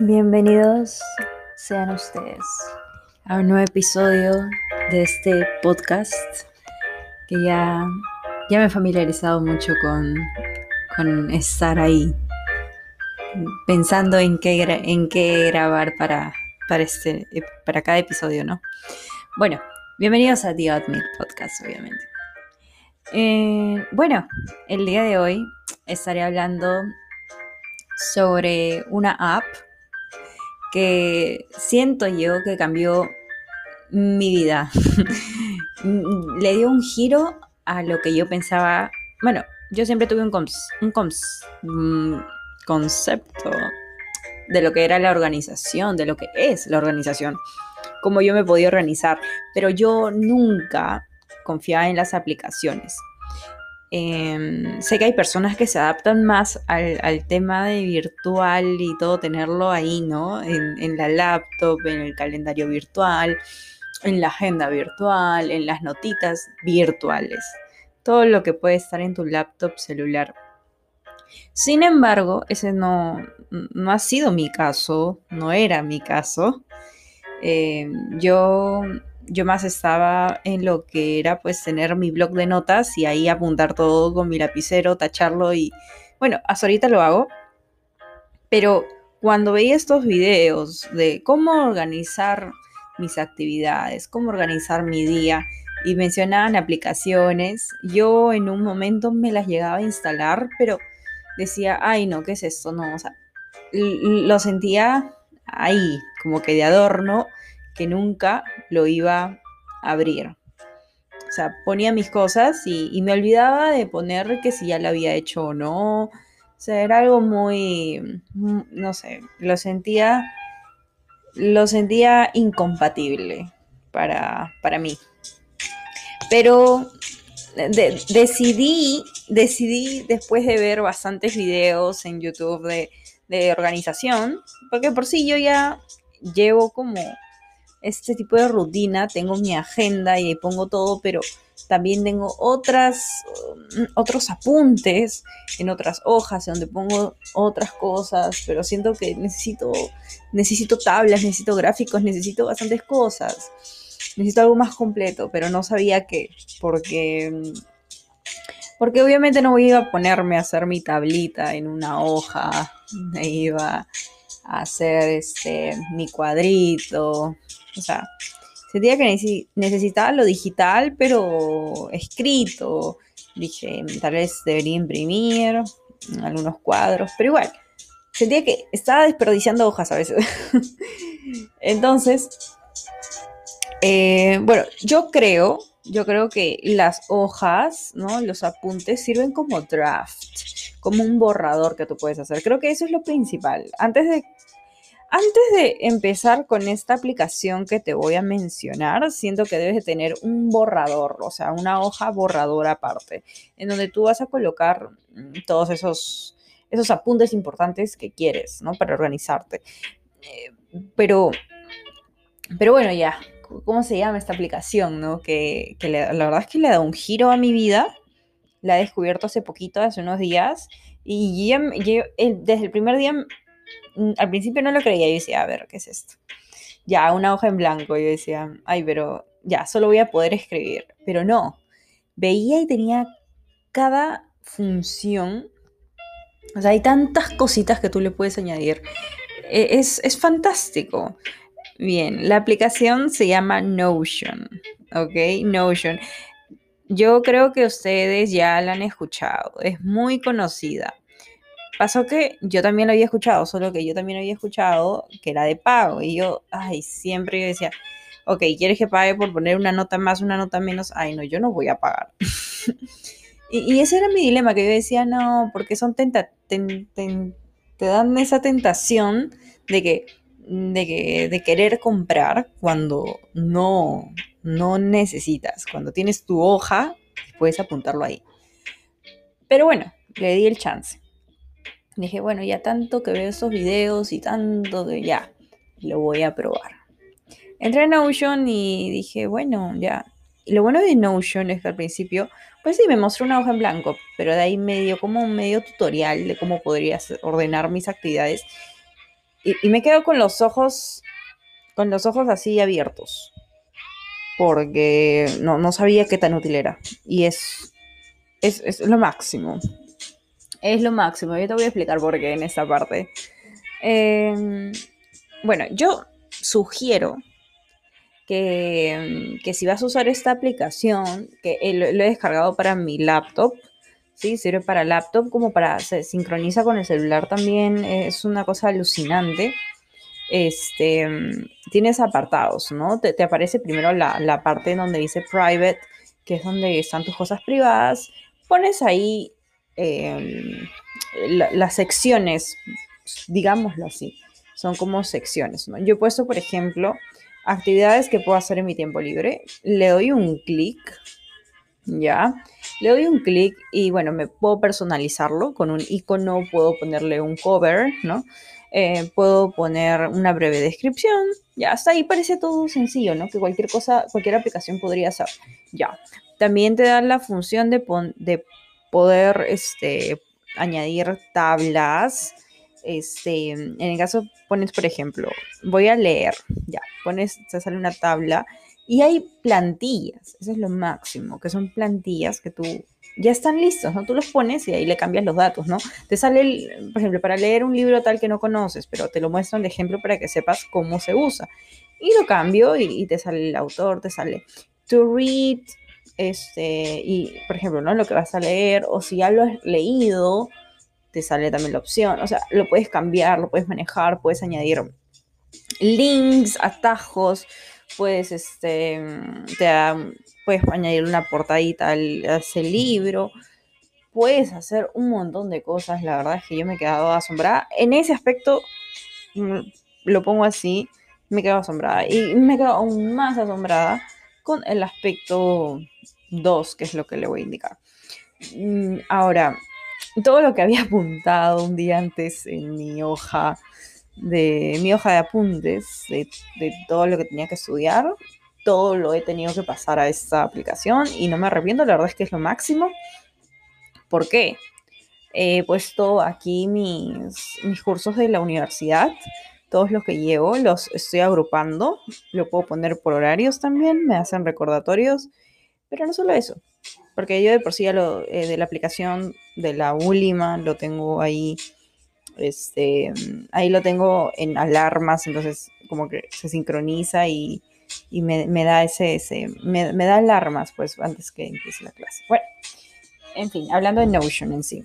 Bienvenidos sean ustedes a un nuevo episodio de este podcast que ya, ya me he familiarizado mucho con, con estar ahí pensando en qué, en qué grabar para, para, este, para cada episodio, ¿no? Bueno, bienvenidos a The Admit Podcast, obviamente. Eh, bueno, el día de hoy estaré hablando sobre una app que siento yo que cambió mi vida. Le dio un giro a lo que yo pensaba. Bueno, yo siempre tuve un, un mm, concepto de lo que era la organización, de lo que es la organización, cómo yo me podía organizar, pero yo nunca confiaba en las aplicaciones. Em, sé que hay personas que se adaptan más al, tema de virtual y todo tenerlo ahí, ¿no? En, la laptop, en el calendario virtual, en la agenda virtual, en las notitas virtuales. Todo lo que puede estar en tu laptop celular. Sin embargo, ese no, no ha sido mi caso, no era mi caso. Em, yo yo más estaba en lo que era pues tener mi blog de notas y ahí apuntar todo con mi lapicero, tacharlo y bueno, hasta ahorita lo hago. Pero cuando veía estos videos de cómo organizar mis actividades, cómo organizar mi día y mencionaban aplicaciones, yo en un momento me las llegaba a instalar, pero decía, ay no, ¿qué es esto? No, o sea, lo sentía ahí, como que de adorno que nunca lo iba a abrir. O sea, ponía mis cosas y, me olvidaba de poner que si ya lo había hecho o no. O sea, era algo muy, mm, no sé, lo sentía, lo sentía incompatible para, para mí. Pero decidí, decidí después de ver bastantes videos en YouTube de, de organización, porque por sí yo ya llevo como este tipo de rutina, tengo mi agenda y ahí pongo todo, pero también tengo otras, mm, otros apuntes en otras hojas donde pongo otras cosas, pero siento que necesito, necesito tablas, necesito gráficos, necesito bastantes cosas. Necesito algo más completo, pero no sabía qué, porque mm, porque obviamente no iba a ponerme a hacer mi tablita en una hoja, me iba a hacer este mi cuadrito, o sea, sentía que necesitaba lo digital, pero escrito. Dije, tal vez debería imprimir algunos cuadros, pero igual, sentía que estaba desperdiciando hojas a veces. Entonces, eh, bueno, yo creo, yo creo que las hojas, ¿no? Los apuntes sirven como draft, como un borrador que tú puedes hacer. Creo que eso es lo principal. Antes de antes de empezar con esta aplicación que te voy a mencionar, siento que debes de tener un borrador, o sea, una hoja borradora aparte, en donde tú vas a colocar mm, todos esos, esos apuntes importantes que quieres, ¿no? Para organizarte. Eh, pero, pero bueno, ya, ¿cómo se llama esta aplicación, no? Que, la verdad es que le dado un giro a mi vida. La he descubierto hace poquito, hace unos días. Y desde el primer día al principio no lo creía, yo decía, a ver, ¿qué es esto? Ya, una hoja en blanco, yo decía, ay, pero ya, solo voy a poder escribir. Pero no, veía y tenía cada función, o sea, hay tantas cositas que tú le puedes añadir. E, es, es fantástico. Bien, la aplicación se llama Notion, ¿ok? Notion. Yo creo que ustedes ya la han escuchado, es muy conocida. Pasó que yo también lo había escuchado, solo que yo también había escuchado que era de pago. Y yo, ay, siempre yo decía, ok, ¿quieres que pague por poner una nota más, una nota menos? Ay, no, yo no voy a pagar. y, ese era mi dilema, que yo decía, no, porque son tenta te dan esa tentación de que, de que, de querer comprar cuando no, no necesitas. Cuando tienes tu hoja, puedes apuntarlo ahí. Pero bueno, le di el chance. Dije, bueno, ya tanto que veo esos videos y tanto que ya, lo voy a probar. Entré en Notion y dije, bueno, ya. Y lo bueno de Notion es que al principio, pues sí, me mostró una hoja en blanco, pero de ahí medio como un medio tutorial de cómo podría ordenar mis actividades. y, me quedo con los ojos, con los ojos así abiertos, porque no, sabía qué tan útil era. Y es, es, lo máximo. Es lo máximo. Yo te voy a explicar por qué en esta parte. Em, bueno, yo sugiero que, si vas a usar esta aplicación, que lo, he descargado para mi laptop, ¿sí? Sirve para laptop como para, se sincroniza con el celular también, es una cosa alucinante. Este, tienes apartados, ¿no? Te, aparece primero la, parte donde dice private, que es donde están tus cosas privadas. Pones ahí em, las secciones, digámoslo así, son como secciones. Yo he puesto, por ejemplo, actividades que puedo hacer en mi tiempo libre. Le doy un clic, ¿ya? Le doy un clic y bueno, me puedo personalizarlo con un icono, puedo ponerle un cover, ¿no? Eh, puedo poner una breve descripción, ya, hasta ahí parece todo sencillo, ¿no? Que cualquier cosa, cualquier aplicación podría hacer, ya. También te da la función de, de poder, este, añadir tablas, este, en el caso pones, por ejemplo, voy a leer, ya, pones, te sale una tabla y hay plantillas, eso es lo máximo, que son plantillas que tú ya están listos, ¿no? Tú los pones y ahí le cambias los datos, ¿no? Te sale, por ejemplo, para leer un libro tal que no conoces, pero te lo muestran de ejemplo para que sepas cómo se usa. Y lo cambio y, y te sale el autor, te sale to read, este, y por ejemplo, ¿no? Lo que vas a leer, o si ya lo has leído, te sale también la opción. O sea, lo puedes cambiar, lo puedes manejar, puedes añadir links, atajos, puedes, este, te puedes añadir una portadita al, a ese libro. Puedes hacer un montón de cosas. La verdad es que yo me he quedado asombrada. En ese aspecto, mm, lo pongo así, me he quedado asombrada. Y me he quedado aún más asombrada con el aspecto 2, que es lo que le voy a indicar. Mm, ahora, todo lo que había apuntado un día antes en mi hoja de mi hoja de apuntes, de, todo lo que tenía que estudiar, todo lo he tenido que pasar a esta aplicación y no me arrepiento, la verdad es que es lo máximo. ¿Por qué? He puesto aquí mis, mis cursos de la universidad, todos los que llevo, los estoy agrupando, lo puedo poner por horarios también, me hacen recordatorios, pero no solo eso, porque yo de por sí ya lo, eh, de la aplicación de la Ulima lo tengo ahí, este, ahí lo tengo en alarmas, entonces como que se sincroniza y, me, da ese, ese me, da alarmas pues antes que empiece la clase. Bueno, en fin, hablando de Notion en sí.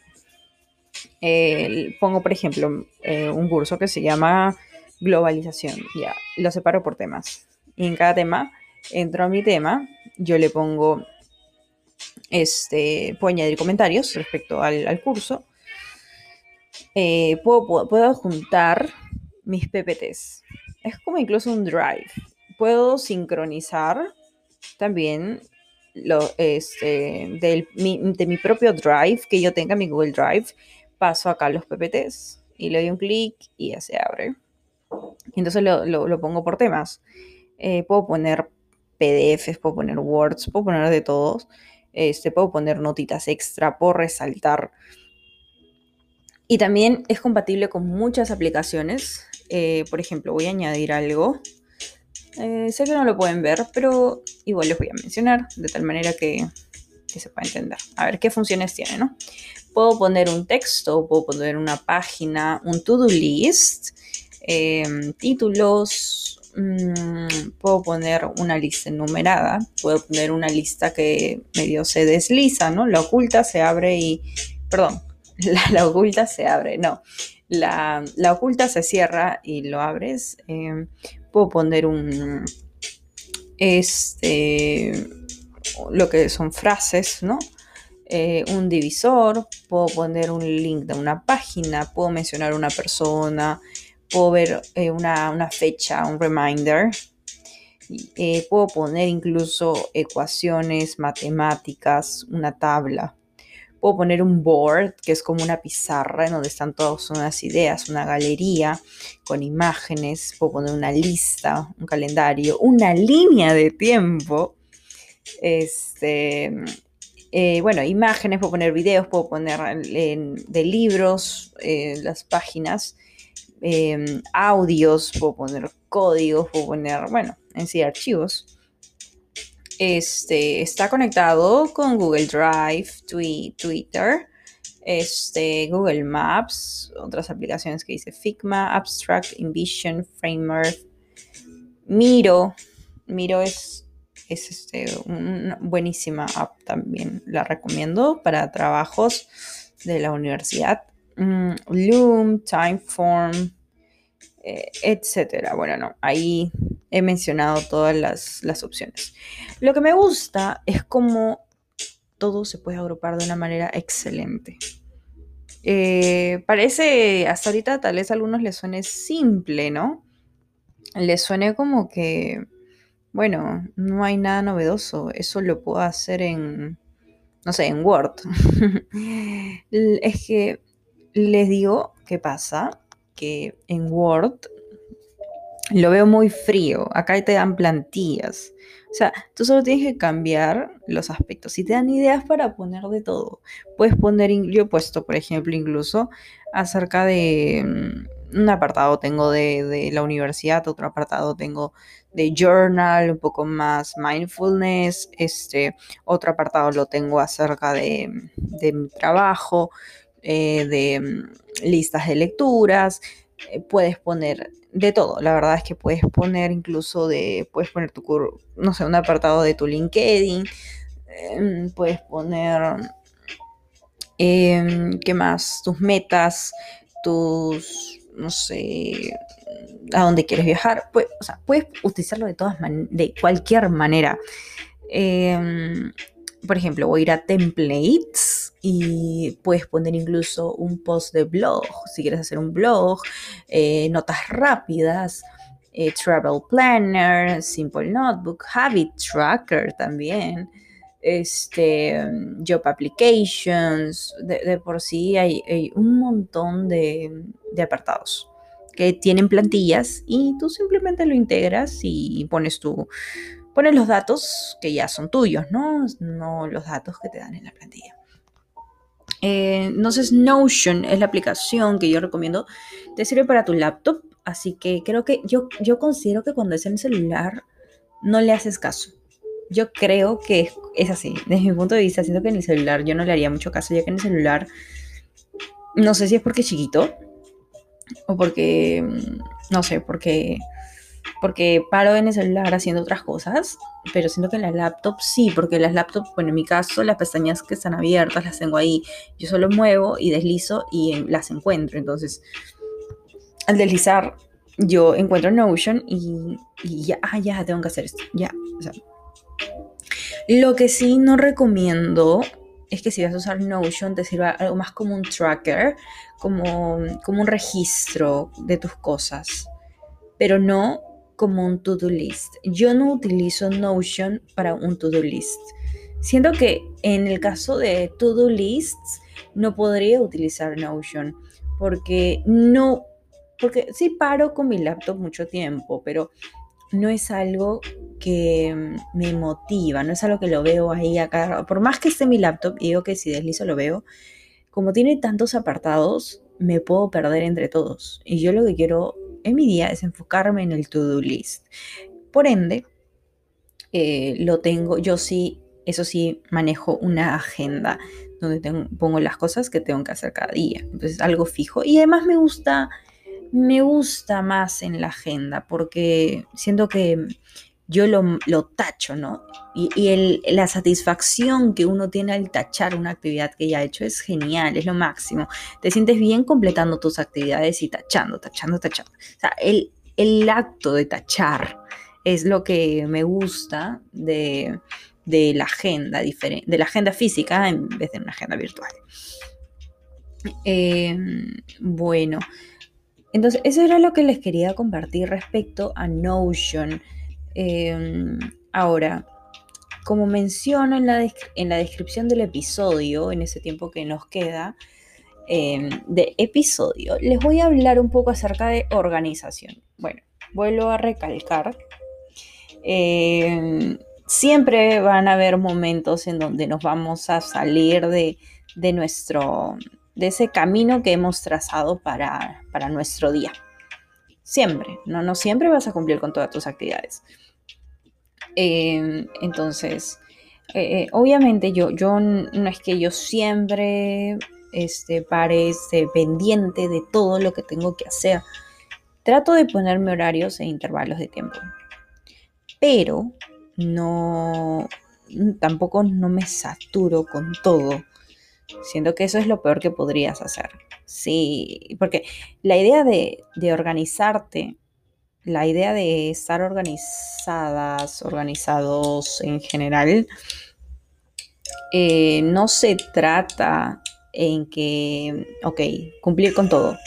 pongo, por ejemplo, eh, un curso que se llama globalización. Ya, lo separo por temas. Y en cada tema, entro a mi tema, yo le pongo este, puedo añadir comentarios respecto al, curso. Eh, puedo, puedo, juntar mis PPTs. Es como incluso un drive. Puedo sincronizar también lo, este, de mi propio drive que yo tenga, mi Google Drive. Paso acá los PPTs y le doy un clic y ya se abre. Entonces lo, pongo por temas. Eh, puedo poner PDFs, puedo poner Words, puedo poner de todos. Este, puedo poner notitas extra, por resaltar. Y también es compatible con muchas aplicaciones. Eh, por ejemplo, voy a añadir algo. Eh, sé que no lo pueden ver, pero igual les voy a mencionar de tal manera que, se pueda entender. A ver qué funciones tiene, ¿no? Puedo poner un texto, puedo poner una página, un to-do list, em, títulos, Mm, puedo poner una lista enumerada, puedo poner una lista que medio se desliza, ¿no? La oculta se abre y, perdón, la, oculta se abre, no, la, oculta se cierra y lo abres. Em, puedo poner un, este, lo que son frases, ¿no? Eh, un divisor, puedo poner un link de una página, puedo mencionar una persona, puedo ver eh, una, fecha, un reminder. Eh, puedo poner incluso ecuaciones matemáticas, una tabla. Puedo poner un board, que es como una pizarra en donde están todas unas ideas, una galería con imágenes. Puedo poner una lista, un calendario, una línea de tiempo. Este, eh, bueno, imágenes, puedo poner videos, puedo poner de libros, las páginas em, audios, puedo poner códigos, puedo poner, bueno, en sí archivos. Este, está conectado con Google Drive, Twitter, este, Google Maps, otras aplicaciones que dice Figma, Abstract, InVision, Framework, Miro. Miro es, es este, una buenísima app también, la recomiendo para trabajos de la universidad. Mm, Loom, Timeform, eh, etcétera. Bueno, no, ahí he mencionado todas las, opciones. Lo que me gusta es cómo todo se puede agrupar de una manera excelente. Eh, parece, hasta ahorita tal vez a algunos les suene simple, ¿no? Les suene como que, bueno, no hay nada novedoso, eso lo puedo hacer en, no sé, en Word. es que les digo qué pasa, que en Word lo veo muy frío. Acá te dan plantillas. O sea, tú solo tienes que cambiar los aspectos y te dan ideas para poner de todo. Puedes poner, yo he puesto, por ejemplo, incluso acerca de mm, un apartado tengo de, la universidad, otro apartado tengo de journal, un poco más mindfulness, este, otro apartado lo tengo acerca de, de mi trabajo, eh, de mm, listas de lecturas, eh, puedes poner de todo. La verdad es que puedes poner incluso de, puedes poner tu, no sé, un apartado de tu LinkedIn, em, puedes poner, em, ¿qué más? Tus metas, tus, no sé, a dónde quieres viajar. Pues, puedes utilizarlo de todas de cualquier manera. Por ejemplo, voy a ir a templates y puedes poner incluso un post de blog, si quieres hacer un blog, eh, notas rápidas, eh, travel planner, simple notebook, habit tracker también, este, job applications, de, por sí hay, un montón de apartados que tienen plantillas y tú simplemente lo integras y pones tu pones los datos que ya son tuyos, ¿no? No los datos que te dan en la plantilla. Eh, entonces, Notion es la aplicación que yo recomiendo. Te sirve para tu laptop, así que creo que yo, yo considero que cuando es en el celular no le haces caso. Yo creo que es, así. Desde mi punto de vista, siento que en el celular yo no le haría mucho caso, ya que en el celular no sé si es porque es chiquito o porque, no sé, porque porque paro en el celular haciendo otras cosas, pero siento que en la laptop sí, porque las laptops, bueno, en mi caso, las pestañas que están abiertas las tengo ahí, yo solo muevo y deslizo y las encuentro, entonces al deslizar yo encuentro Notion y, y ya, ah, ya tengo que hacer esto, ya, o sea. Lo que sí no recomiendo es que si vas a usar Notion te sirva algo más como un tracker, como, como un registro de tus cosas, pero no como un to-do list. Yo no utilizo Notion para un to-do list. Siento que en el caso de to-do lists no podría utilizar Notion porque no, porque sí paro con mi laptop mucho tiempo, pero no es algo que me motiva, no es algo que lo veo ahí acá. Por más que esté mi laptop y digo que si deslizo lo veo, como tiene tantos apartados, me puedo perder entre todos. Y yo lo que quiero en mi día es enfocarme en el to-do list. Por ende, eh, lo tengo, yo sí, eso sí, manejo una agenda donde pongo las cosas que tengo que hacer cada día. Entonces, algo fijo. Y además me gusta, me gusta más en la agenda porque siento que yo lo, tacho, ¿no? Y, la satisfacción que uno tiene al tachar una actividad que ya ha hecho es genial, es lo máximo. Te sientes bien completando tus actividades y tachando, tachando, tachando. O sea, el, el acto de tachar es lo que me gusta de, la agenda de la agenda física en vez de una agenda virtual. Em, bueno, entonces eso era lo que les quería compartir respecto a Notion. Em, ahora, como menciono en la, en la, descripción del episodio, en ese tiempo que nos queda em, de episodio, les voy a hablar un poco acerca de organización. Bueno, vuelvo a recalcar. Em, siempre van a haber momentos en donde nos vamos a salir de, de nuestro, de ese camino que hemos trazado para, para nuestro día. Siempre, no, no siempre vas a cumplir con todas tus actividades. Em, entonces, eh, eh, obviamente yo, yo no es que yo siempre este, pare este, pendiente de todo lo que tengo que hacer. Trato de ponerme horarios e intervalos de tiempo. Pero no, tampoco no me saturo con todo. Siento que eso es lo peor que podrías hacer. Sí, porque la idea de, de organizarte, la idea de estar organizadas, organizados en general, eh, no se trata en que, ok, cumplir con todo.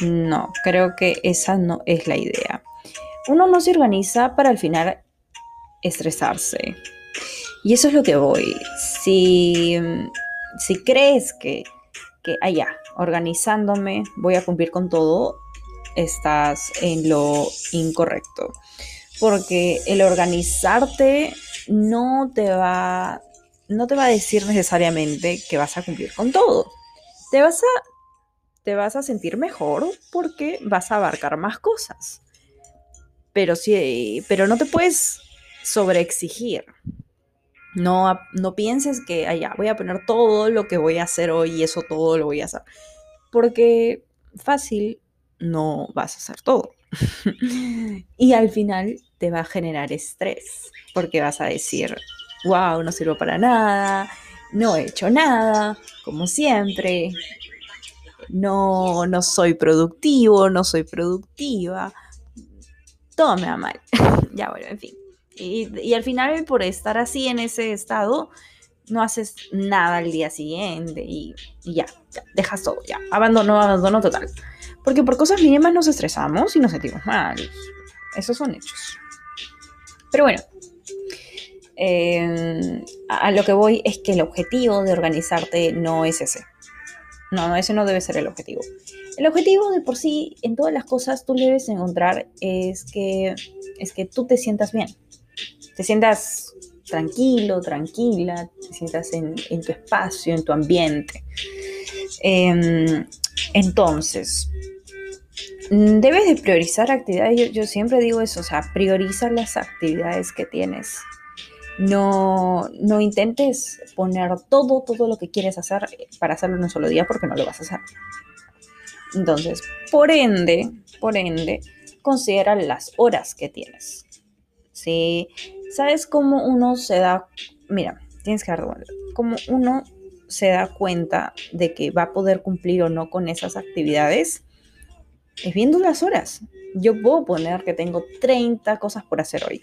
No, creo que esa no es la idea. Uno no se organiza para al final estresarse. Y eso es lo que voy. Si, si crees que, que allá, ah, organizándome, voy a cumplir con todo, estás en lo incorrecto. Porque el organizarte no te va no te va a decir necesariamente que vas a cumplir con todo. Te vas a, te vas a sentir mejor porque vas a abarcar más cosas. Pero, sí, pero no te puedes sobreexigir. No, no pienses que allá voy a poner todo lo que voy a hacer hoy y eso todo lo voy a hacer. Porque fácil no vas a hacer todo. y al final te va a generar estrés porque vas a decir, wow, no sirvo para nada, no he hecho nada, como siempre, no, no soy productivo, no soy productiva, todo me va mal. ya bueno, en fin. Y, al final, por estar así en ese estado, no haces nada al día siguiente y, ya, ya, dejas todo, ya, abandono, abandono total. Porque por cosas mínimas nos estresamos y nos sentimos mal. Esos son hechos. Pero bueno, Em, a lo que voy es que el objetivo de organizarte no es ese. No, no, ese no debe ser el objetivo. El objetivo de por sí en todas las cosas tú debes encontrar es que, es que tú te sientas bien. Te sientas tranquilo, tranquila, te sientas en, tu espacio, en tu ambiente. Em, entonces, debes de priorizar actividades. Yo, yo, siempre digo eso, o sea, prioriza las actividades que tienes no, no intentes poner todo, todo lo que quieres hacer para hacerlo en un solo día porque no lo vas a hacer. Entonces, por ende, por ende, considera las horas que tienes. ¿Sí? ¿Sabes cómo uno se da, mira, tienes que dar cómo uno se da cuenta de que va a poder cumplir o no con esas actividades? Es viendo las horas. Yo puedo poner que tengo 30 cosas por hacer hoy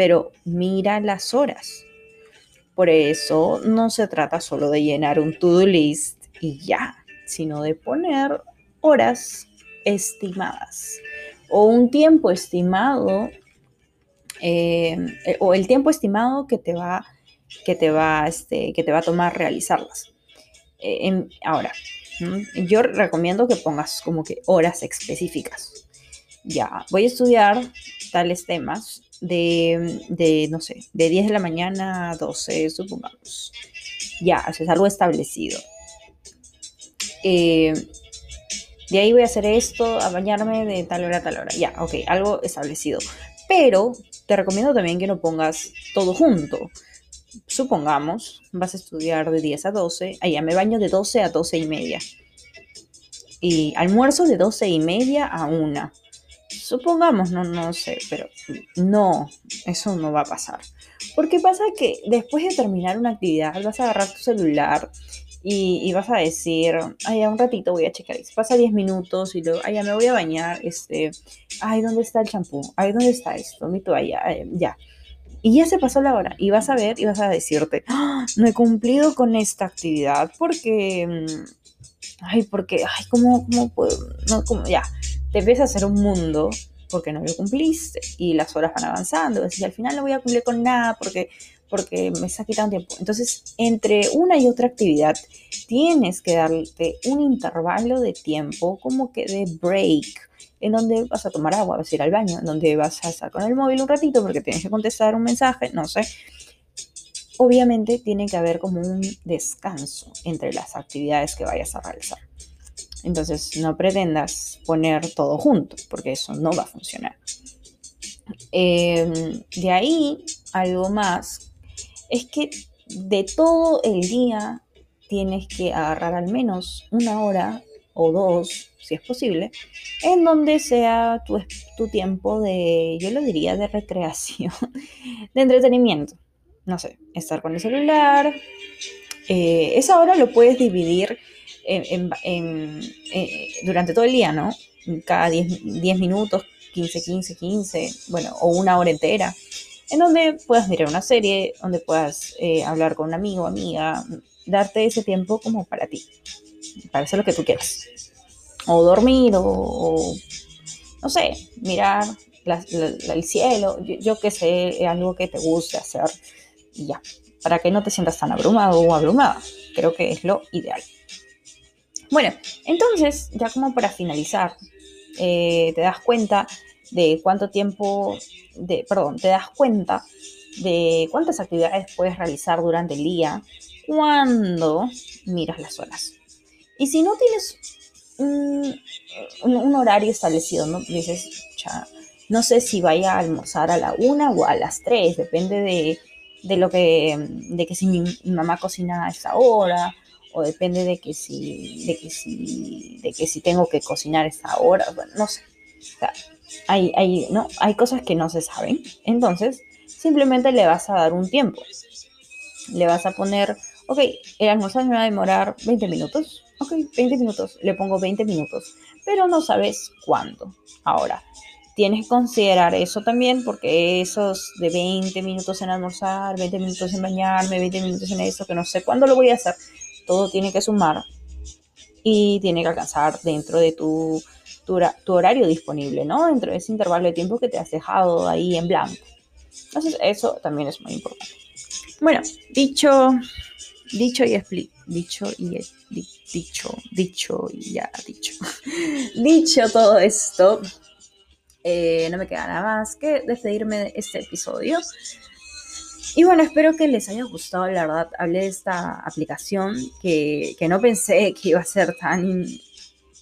pero mira las horas. Por eso no se trata solo de llenar un to-do list y ya, sino de poner horas estimadas o un tiempo estimado eh, o el tiempo estimado que te va que te va este, que te va a tomar realizarlas. Eh, ahora, yo recomiendo que pongas como que horas específicas. Ya, voy a estudiar tales temas de, no sé, de 10 de la mañana a 12, supongamos. Ya, eso es algo establecido. Eh, de ahí voy a hacer esto, a bañarme de tal hora a tal hora. Ya, ok, algo establecido. Pero te recomiendo también que no pongas todo junto. Supongamos, vas a estudiar de 10 a 12, allá me baño de 12 a 12 y media. Y almuerzo de 12 y media a 1 Supongamos, no, no sé, pero no, eso no va a pasar. Porque pasa que después de terminar una actividad vas a agarrar tu celular y, vas a decir, ay, un ratito voy a checar. Pasa 10 minutos y luego, ay, ya me voy a bañar, este, ay, ¿dónde está el champú? Ay, ¿dónde está esto? Mi toalla, ya. Y ya se pasó la hora y vas a ver y vas a decirte, ¡Ah! no he cumplido con esta actividad porque, mm, ay, porque, ay, ¿cómo, cómo puedo? No, como, ya te empieza a hacer un mundo porque no lo cumpliste y las horas van avanzando. Y al final no voy a cumplir con nada porque, porque me está quitando tiempo. Entonces, entre una y otra actividad, tienes que darte un intervalo de tiempo como que de break, en donde vas a tomar agua, vas a ir al baño, en donde vas a estar con el móvil un ratito porque tienes que contestar un mensaje, no sé. Obviamente tiene que haber como un descanso entre las actividades que vayas a realizar. Entonces no pretendas poner todo junto, porque eso no va a funcionar. Em, de ahí, algo más, es que de todo el día tienes que agarrar al menos una hora o dos, si es posible, en donde sea tu, tu tiempo de, yo lo diría, de recreación, de entretenimiento. No sé, estar con el celular. Eh, esa hora lo puedes dividir durante todo el día, ¿no? Cada 10, 10 minutos, 15, 15, 15, bueno, o una hora entera, en donde puedas mirar una serie, donde puedas eh, hablar con un amigo, amiga, darte ese tiempo como para ti, para hacer lo que tú quieras. O dormir, o, no sé, mirar el cielo, yo, yo que sé, algo que te guste hacer, y ya, para que no te sientas tan abrumado o abrumada. Creo que es lo ideal. Bueno, entonces, ya como para finalizar, eh, te das cuenta de cuánto tiempo, de, perdón, te das cuenta de cuántas actividades puedes realizar durante el día cuando miras las horas. Y si no tienes un, horario establecido, ¿no? Dices, no sé si vaya a almorzar a la una o a las tres, depende de, de lo que, de que si mi, mamá cocina a esa hora, o depende de que si, de que si, de que si tengo que cocinar esa hora, bueno, no sé. Hay, hay, ¿no? hay cosas que no se saben. Entonces, simplemente le vas a dar un tiempo. Le vas a poner, ok, el almuerzo me va a demorar 20 minutos. Ok, 20 minutos. Le pongo 20 minutos. Pero no sabes cuándo. Ahora, tienes que considerar eso también, porque esos de 20 minutos en almorzar, 20 minutos en bañarme, 20 minutos en eso, que no sé cuándo lo voy a hacer, todo tiene que sumar y tiene que alcanzar dentro de tu, tu, horario disponible, ¿no? Dentro de ese intervalo de tiempo que te has dejado ahí en blanco. Entonces, eso también es muy importante. Bueno, dicho, dicho y explico, dicho y dicho, dicho y ya dicho. dicho todo esto, eh, no me queda nada más que despedirme de este episodio. Y bueno, espero que les haya gustado, la verdad, hablé de esta aplicación que, no pensé que iba a ser tan,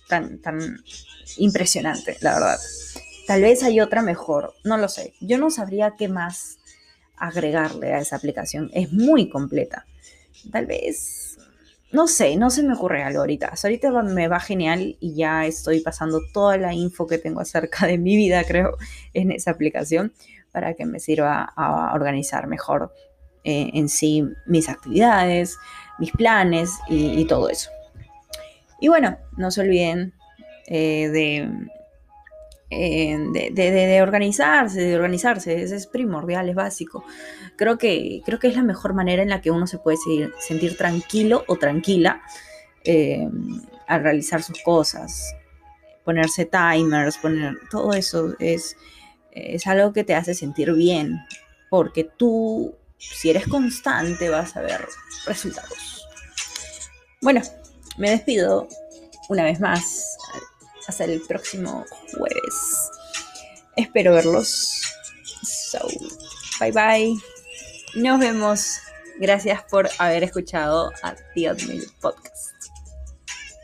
tan impresionante, la verdad. Tal vez hay otra mejor, no lo sé. Yo no sabría qué más agregarle a esa aplicación. Es muy completa. Tal vez, no sé, no se me ocurre algo ahorita. ahorita me va genial y ya estoy pasando toda la info que tengo acerca de mi vida, creo, en esa aplicación para que me sirva a organizar mejor eh, en sí mis actividades, mis planes y, todo eso. Y bueno, no se olviden eh, eh, de, de, organizarse, de organizarse, eso es primordial, es básico. Creo que, creo que es la mejor manera en la que uno se puede sentir tranquilo o tranquila al realizar sus cosas. Ponerse timers, poner todo eso es, es algo que te hace sentir bien, porque tú, si eres constante, vas a ver resultados. Bueno, me despido una vez más. Hasta el próximo jueves. Espero verlos. So, bye bye. Nos vemos. Gracias por haber escuchado a The Podcast.